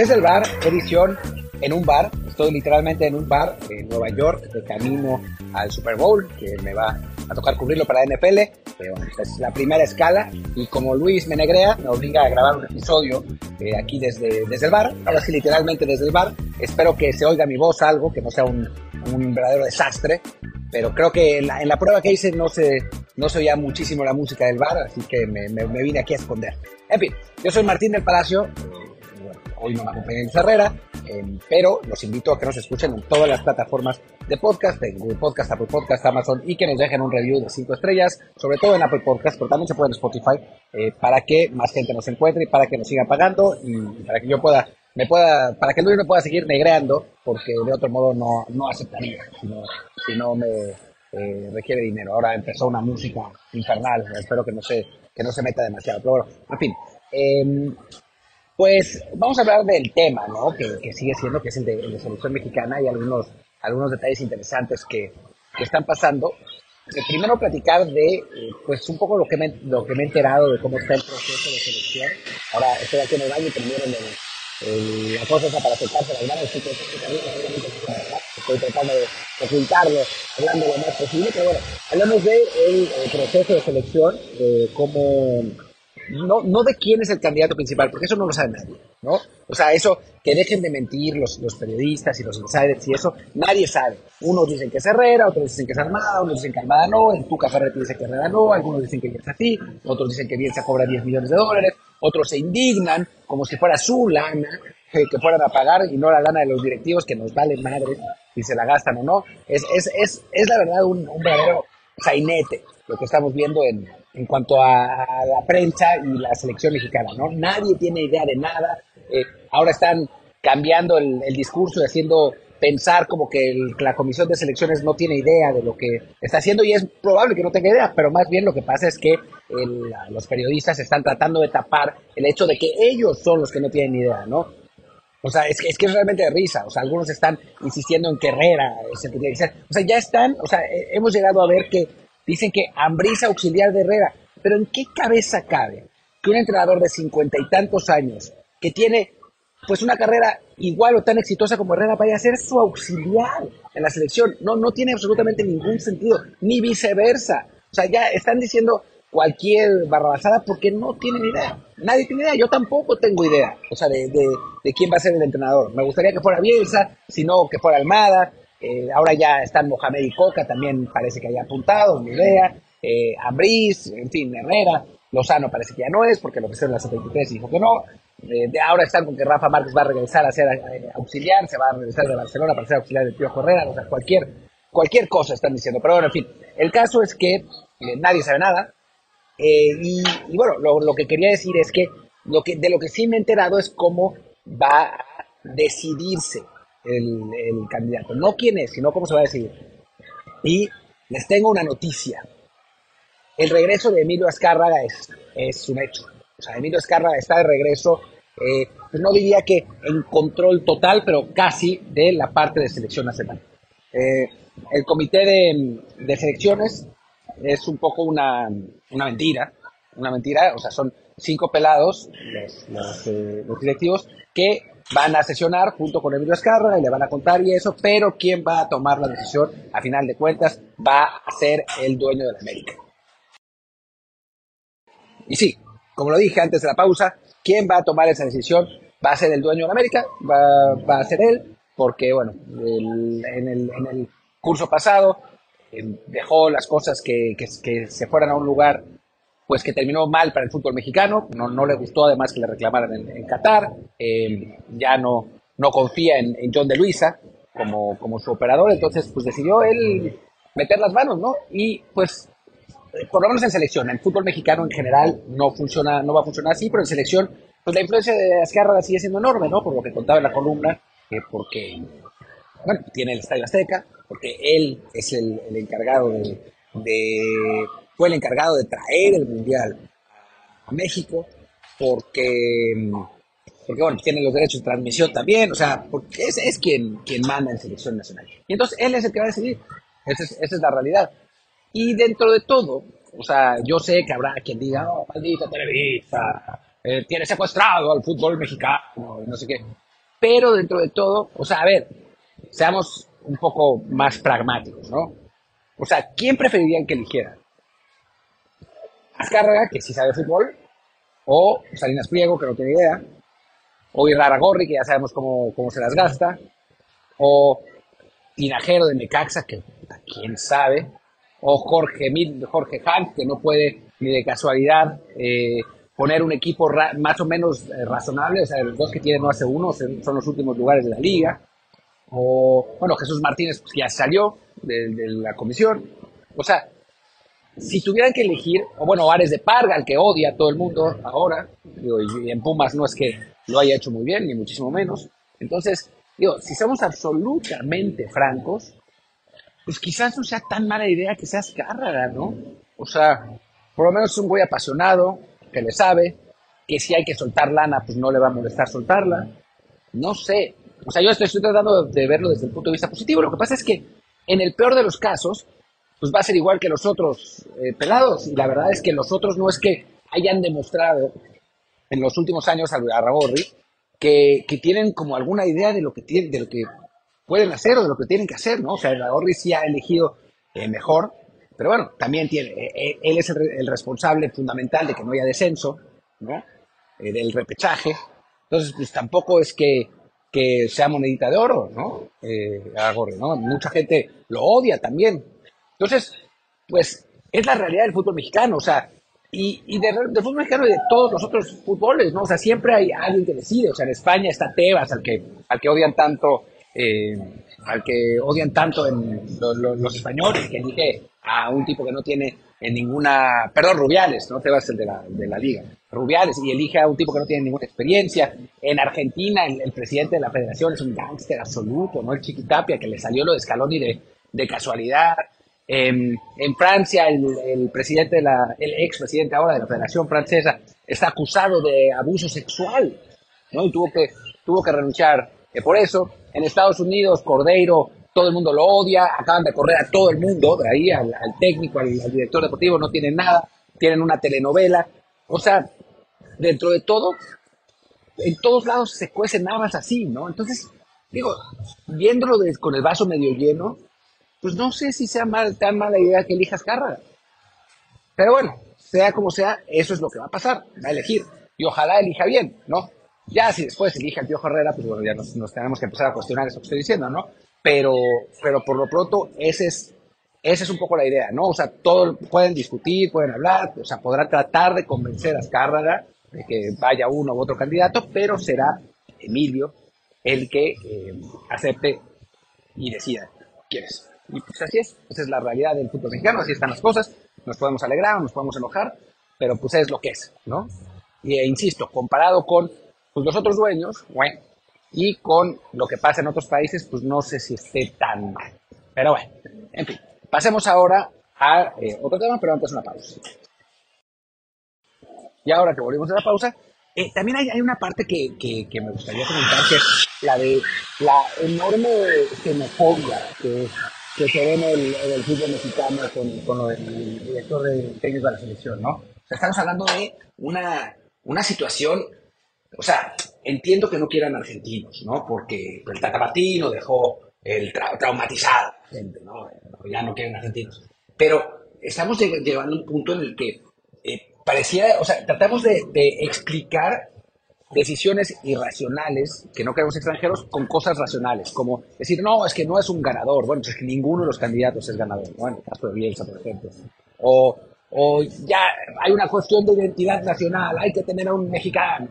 Desde el bar, edición en un bar. Estoy literalmente en un bar en Nueva York, de camino al Super Bowl, que me va a tocar cubrirlo para la NFL. Pero esta es la primera escala. Y como Luis Menegrea me obliga a grabar un episodio eh, aquí desde, desde el bar, ahora sí, literalmente desde el bar. Espero que se oiga mi voz algo, que no sea un, un verdadero desastre. Pero creo que en la, en la, prueba que hice no se, no se oía muchísimo la música del bar, así que me, me, me vine aquí a esconder. En fin, yo soy Martín del Palacio hoy no me acompaña en Herrera, eh, pero los invito a que nos escuchen en todas las plataformas de podcast, en Google Podcast, Apple Podcast, Amazon, y que nos dejen un review de 5 estrellas, sobre todo en Apple Podcast, pero también se puede en Spotify, eh, para que más gente nos encuentre y para que nos siga pagando y, para que yo pueda, me pueda, para que Luis me pueda seguir negreando, porque de otro modo no, no aceptaría, si no, me eh, requiere dinero. Ahora empezó una música infernal, espero que no se, que no se meta demasiado, pero bueno, en fin. Eh, pues vamos a hablar del tema, ¿no? Que, que sigue siendo, que es el de, el de, selección mexicana y algunos, algunos detalles interesantes que, que están pasando. Eh, primero platicar de, eh, pues un poco lo que, me, lo que me he enterado de cómo está el proceso de selección. Ahora estoy aquí en el baño y primero el, la cosa para acercarse las manos. Estoy, estoy tratando de ocultarlo, hablando lo más posible, pero bueno, hablamos del de proceso de selección, de cómo no, no de quién es el candidato principal, porque eso no lo sabe nadie, ¿no? O sea, eso, que dejen de mentir los, los periodistas y los insiders y eso, nadie sabe. Unos dicen que es Herrera, otros dicen que es Armada, unos dicen que Armada no, en tu Ferretti dice que Herrera no, algunos dicen que Bielsa sí, otros dicen que Bielsa cobra 10 millones de dólares, otros se indignan como si fuera su lana, eh, que fueran a pagar y no la lana de los directivos que nos vale madre si se la gastan o no. Es, es, es, es la verdad un, un verdadero sainete lo que estamos viendo en, en cuanto a, la prensa y la selección mexicana, ¿no? Nadie tiene idea de nada. Eh, ahora están cambiando el, discurso y haciendo pensar como que la comisión de selecciones no tiene idea de lo que está haciendo y es probable que no tenga idea, pero más bien lo que pasa es que los periodistas están tratando de tapar el hecho de que ellos son los que no tienen idea, ¿no? O sea, es que, es que es realmente de risa. O sea, algunos están insistiendo en Herrera es el que tiene que. O sea, ya están, o sea, hemos llegado a ver que Dicen que Ambrisa auxiliar de Herrera. Pero ¿en qué cabeza cabe que un entrenador de cincuenta y tantos años, que tiene pues una carrera igual o tan exitosa como Herrera, vaya a ser su auxiliar en la selección? No, no tiene absolutamente ningún sentido, ni viceversa. O sea, ya están diciendo cualquier barrabasada porque no tienen idea. Nadie tiene idea, yo tampoco tengo idea, o sea, de, de, de quién va a ser el entrenador. Me gustaría que fuera Bielsa, si no, que fuera Almada, eh, ahora ya están Mohamed y Coca, también parece que haya apuntado, ni idea. Eh, en fin, Herrera. Lozano parece que ya no es, porque lo que en la 73 y dijo que no. Eh, ahora están con que Rafa Márquez va a regresar a ser eh, auxiliar, se va a regresar de Barcelona para ser auxiliar de Pío Herrera, o sea, cualquier, cualquier cosa están diciendo. Pero bueno, en fin, el caso es que eh, nadie sabe nada. Y, y, bueno, lo, lo, que quería decir es que, lo que de lo que sí me he enterado es cómo va a decidirse el, candidato. No quién es, sino cómo se va a decidir. Y les tengo una noticia. El regreso de Emilio Azcárraga es, es un hecho. O sea, Emilio Azcárraga está de regreso, eh, pues no diría que en control total, pero casi de la parte de selección nacional. Eh, el comité de, de, selecciones es un poco una, una, mentira, una mentira, o sea, son cinco pelados, los, los, eh, los directivos, que van a sesionar junto con Emilio Azcárraga y le van a contar y eso, pero quien va a tomar la decisión, a final de cuentas, va a ser el dueño de la América. Y sí, como lo dije antes de la pausa, ¿quién va a tomar esa decisión? Va a ser el dueño de la América, va, a ser él, porque, bueno, en, el, curso pasado eh, dejó las cosas que, se fueran a un lugar pues que terminó mal para el fútbol mexicano, no, no le gustó además que le reclamaran en, Qatar, eh, ya no, no confía en, John de Luisa como, como su operador, entonces pues decidió él meter las manos, ¿no? Y pues por lo menos en selección, en fútbol mexicano en general no funciona, no va a funcionar así, pero en selección, pues la influencia de Azcárraga sigue siendo enorme, ¿no? Por lo que contaba en la columna, porque, bueno, tiene el Estadio Azteca, porque él es el, encargado de, fue el encargado de traer el Mundial a México, porque, porque bueno, tiene los derechos de transmisión también, o sea, porque es, es quien, quien manda en selección nacional. Y entonces él es el que va a decidir, esa es, esa es la realidad. Y dentro de todo, o sea, yo sé que habrá quien diga, oh, maldita Televisa, eh, tiene secuestrado al fútbol mexicano, no sé qué. Pero dentro de todo, o sea, a ver, seamos un poco más pragmáticos, ¿no? O sea, ¿quién preferirían que eligiera? Azcárraga, que sí sabe fútbol, o Salinas Pliego, que no tiene idea, o Gorri, que ya sabemos cómo, cómo se las gasta, o Tinajero de Necaxa, que quién sabe, o Jorge, Jorge Hank, que no puede ni de casualidad eh, poner un equipo más o menos eh, razonable, o sea, los dos que tienen no hace uno son los últimos lugares de la liga, o bueno, Jesús Martínez pues, ya salió de, de la comisión, o sea, si tuvieran que elegir, o bueno, Ares de Parga, el que odia a todo el mundo ahora, y en Pumas no es que lo haya hecho muy bien, ni muchísimo menos. Entonces, digo, si somos absolutamente francos, pues quizás no sea tan mala idea que seas Cárraga, ¿no? O sea, por lo menos es un güey apasionado, que le sabe, que si hay que soltar lana, pues no le va a molestar soltarla. No sé. O sea, yo estoy tratando de verlo desde el punto de vista positivo. Lo que pasa es que en el peor de los casos, pues va a ser igual que los otros eh, pelados. Y la verdad es que los otros no es que hayan demostrado en los últimos años a, Raborri que, que, tienen como alguna idea de lo que tienen, de lo que pueden hacer o de lo que tienen que hacer, ¿no? O sea, Raborri sí ha elegido eh, mejor, pero bueno, también tiene, eh, él es el, responsable fundamental de que no haya descenso, ¿no? del repechaje. Entonces, pues tampoco es que, que sea monedita de oro, ¿no? ¿no? Mucha gente lo odia también, entonces, pues es la realidad del fútbol mexicano, o sea, y, y del fútbol mexicano y de todos los otros fútboles, ¿no? O sea, siempre hay alguien que decide, o sea, en España está Tebas, al que, al que odian tanto, eh, al que odian tanto en los, españoles, que elige a un tipo que no tiene en ninguna, perdón, Rubiales, ¿no? Tebas el de la, de la liga, Rubiales, y elige a un tipo que no tiene ninguna experiencia. En Argentina, el, presidente de la federación es un gángster absoluto, ¿no? El Chiquitapia, que le salió lo de Scaloni de, de casualidad. En, Francia, el, de ex presidente ahora de la Federación Francesa está acusado de abuso sexual, ¿no? Y tuvo que, tuvo que renunciar eh, por eso. En Estados Unidos, Cordeiro, todo el mundo lo odia, acaban de correr a todo el mundo, de ahí al, técnico, al, director deportivo, no tienen nada, tienen una telenovela. O sea, dentro de todo, en todos lados se cuecen más así, ¿no? Entonces, digo, viéndolo con el vaso medio lleno, pues no sé si sea mal, tan mala idea que elijas Cárraga. Pero bueno, sea como sea, eso es lo que va a pasar, va a elegir. Y ojalá elija bien, ¿no? Ya si después elige al Piojo Herrera, pues bueno, ya nos, tenemos que empezar a cuestionar eso que estoy diciendo, ¿no? Pero, pero por lo pronto, ese es, esa es un poco la idea, ¿no? O sea, todo, pueden discutir, pueden hablar, o sea, podrán tratar de convencer a Azcárraga de que vaya uno u otro candidato, pero será Emilio el que eh, acepte y decida quién es. Y pues así es, esa es la realidad del fútbol mexicano, así están las cosas, nos podemos alegrar, nos podemos enojar, pero pues es lo que es, ¿no? Y e, insisto, comparado con pues, los otros dueños, bueno, y con lo que pasa en otros países, pues no sé si esté tan mal. Pero bueno, en fin, pasemos ahora a eh, otro tema, pero antes una pausa. Y ahora que volvemos a la pausa, eh, también hay, hay, una parte que, que, me gustaría comentar, que es la de la enorme xenofobia que que se ve en el, fútbol mexicano con, con el director de técnico de la selección, ¿no? O sea, estamos hablando de una, una situación, o sea, entiendo que no quieran argentinos, ¿no? Porque el Tata Martino dejó el traumatizado, gente, ¿no? Ya no quieren argentinos. Pero estamos llegando a un punto en el que eh, parecía, o sea, tratamos de, explicar decisiones irracionales que no queremos extranjeros con cosas racionales, como decir, no, es que no es un ganador, bueno, es que ninguno de los candidatos es ganador, bueno, el caso de Bielsa, por ejemplo, o, o ya hay una cuestión de identidad nacional, hay que tener a un mexicano,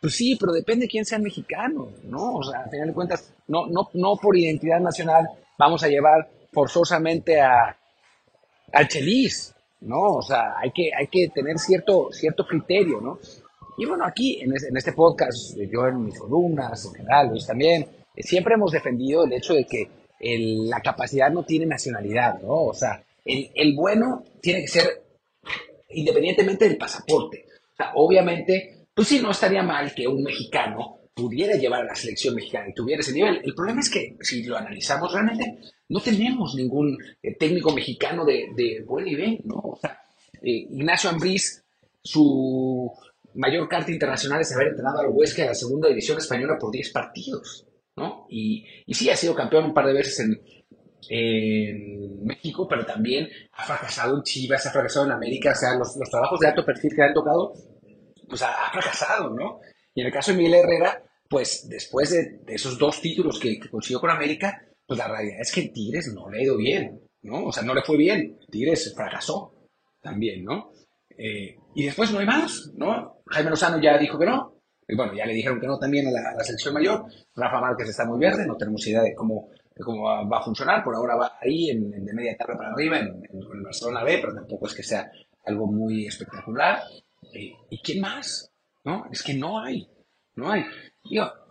pues sí, pero depende de quién sea el mexicano, ¿no? O sea, al final de cuentas, no, no, no por identidad nacional vamos a llevar forzosamente a, al Chelis, ¿no? O sea, hay que, hay que tener cierto, cierto criterio, ¿no? Y bueno, aquí en, este podcast, yo en mis columnas, en general, Luis también, eh, siempre hemos defendido el hecho de que la capacidad no tiene nacionalidad, ¿no? O sea, el, el bueno tiene que ser independientemente del pasaporte. O sea, obviamente pues sí, no estaría mal que un mexicano pudiera llevar a la selección mexicana y tuviera ese nivel. El problema es que si lo analizamos realmente, no tenemos ningún eh, técnico mexicano de, buen nivel, ¿no? O sea, eh, Ignacio Ambriz, su mayor carta internacional es haber entrenado al Huesca de la segunda división española por 10 partidos, ¿no? Y, sí, ha sido campeón un par de veces en, en México, pero también ha fracasado en Chivas, ha fracasado en América, o sea, los, los trabajos de alto perfil que han tocado pues ha, fracasado, ¿no? Y en el caso de Miguel Herrera, pues después de, esos dos títulos que, consiguió con América, pues la realidad es que Tigres no le ha ido bien, ¿no? O sea, no le fue bien. Tigres fracasó también, ¿no? Eh, y después no hay más, ¿no? Jaime Lozano ya dijo que no. Y bueno, ya le dijeron que no también a la, selección mayor. Rafa Márquez está muy verde, no tenemos idea de cómo, cómo va, a funcionar. Por ahora va ahí, en, de media tarde para arriba, en, en, en Barcelona B, pero tampoco es que sea algo muy espectacular. ¿Y quién más? ¿No? Es que no hay, no hay.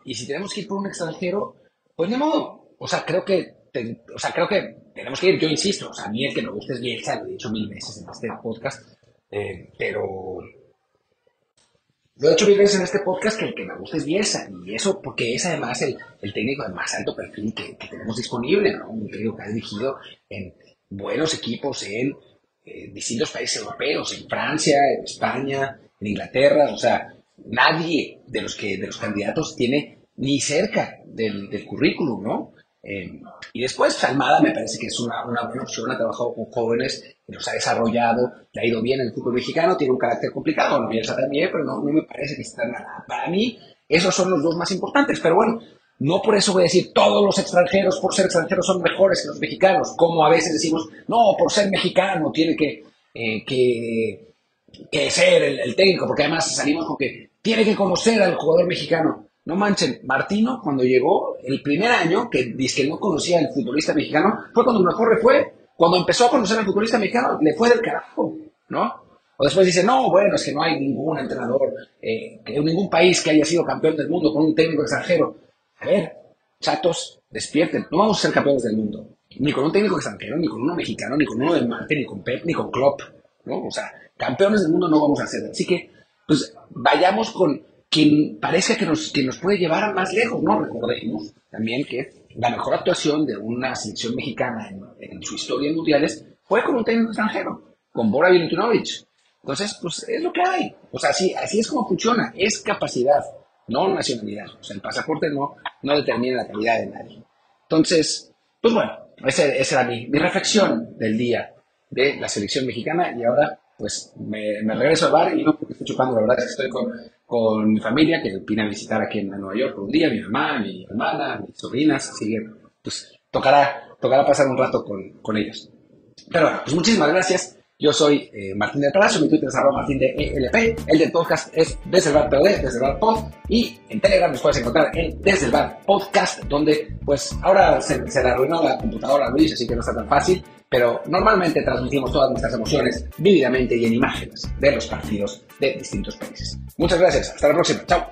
y si tenemos que ir por un extranjero, pues de modo. O sea, creo que, o sea, creo que tenemos que ir, yo insisto, o sea, a mí el que me guste es Bielsa, lo he dicho mil veces en este podcast, eh, pero lo he dicho mil veces en este podcast que el que me gusta es Bielsa, y eso porque es además el, técnico de más alto perfil que, que, tenemos disponible, ¿no? Un técnico que ha dirigido en buenos equipos en eh, distintos países europeos, en Francia, en España, en Inglaterra, o sea, nadie de los, que, de los candidatos tiene ni cerca del, del currículum, ¿no? Eh, y después, Almada me parece que es una, una, buena opción, ha trabajado con jóvenes, los ha desarrollado, le ha ido bien en el fútbol mexicano, tiene un carácter complicado, no piensa también, pero no, no me parece que está nada. Para mí, esos son los dos más importantes, pero bueno, no por eso voy a decir todos los extranjeros por ser extranjeros son mejores que los mexicanos, como a veces decimos, no, por ser mexicano tiene que, eh, que, que, ser el, técnico, porque además salimos con que tiene que conocer al jugador mexicano. No manchen, Martino cuando llegó el primer año, que dice que no conocía al futbolista mexicano, fue cuando mejor le fue. Cuando empezó a conocer al futbolista mexicano, le fue del carajo, ¿no? O después dice, no, bueno, es que no hay ningún entrenador, eh, ningún país que haya sido campeón del mundo con un técnico extranjero. A ver, chatos, despierten. No vamos a ser campeones del mundo. Ni con un técnico extranjero, ni con uno mexicano, ni con uno de Marte, ni con Pep, ni con Klopp. ¿no? O sea, campeones del mundo no vamos a ser. Así que, pues, vayamos con quien parezca que nos, que nos puede llevar a más lejos, ¿no? Recordemos también que la mejor actuación de una selección mexicana en, su historia en mundiales fue con un técnico extranjero, con Bora Milutinovic. Entonces, pues es lo que hay. O sea, así, así es como funciona. Es capacidad no nacionalidad. O sea, el pasaporte no, no determina la calidad de nadie. Entonces, pues bueno, esa, era mi, mi, reflexión del día de la selección mexicana y ahora pues me, me regreso al bar y no porque estoy chupando, la verdad es que estoy con, con mi familia que vine a visitar aquí en Nueva York un día, mi mamá, mi hermana, mis sobrinas, así que pues tocará, tocará pasar un rato con, con ellos. Pero bueno, pues muchísimas gracias yo soy eh, Martín del Palacio, mi Twitter es arroba Martín de ELP, el del podcast es Desde el POD, y en Telegram nos puedes encontrar en Desde el Bar Podcast, donde pues ahora se, se le arruinó la computadora Luis, así que no está tan fácil, pero normalmente transmitimos todas nuestras emociones vívidamente y en imágenes de los partidos de distintos países. Muchas gracias, hasta la próxima, chao.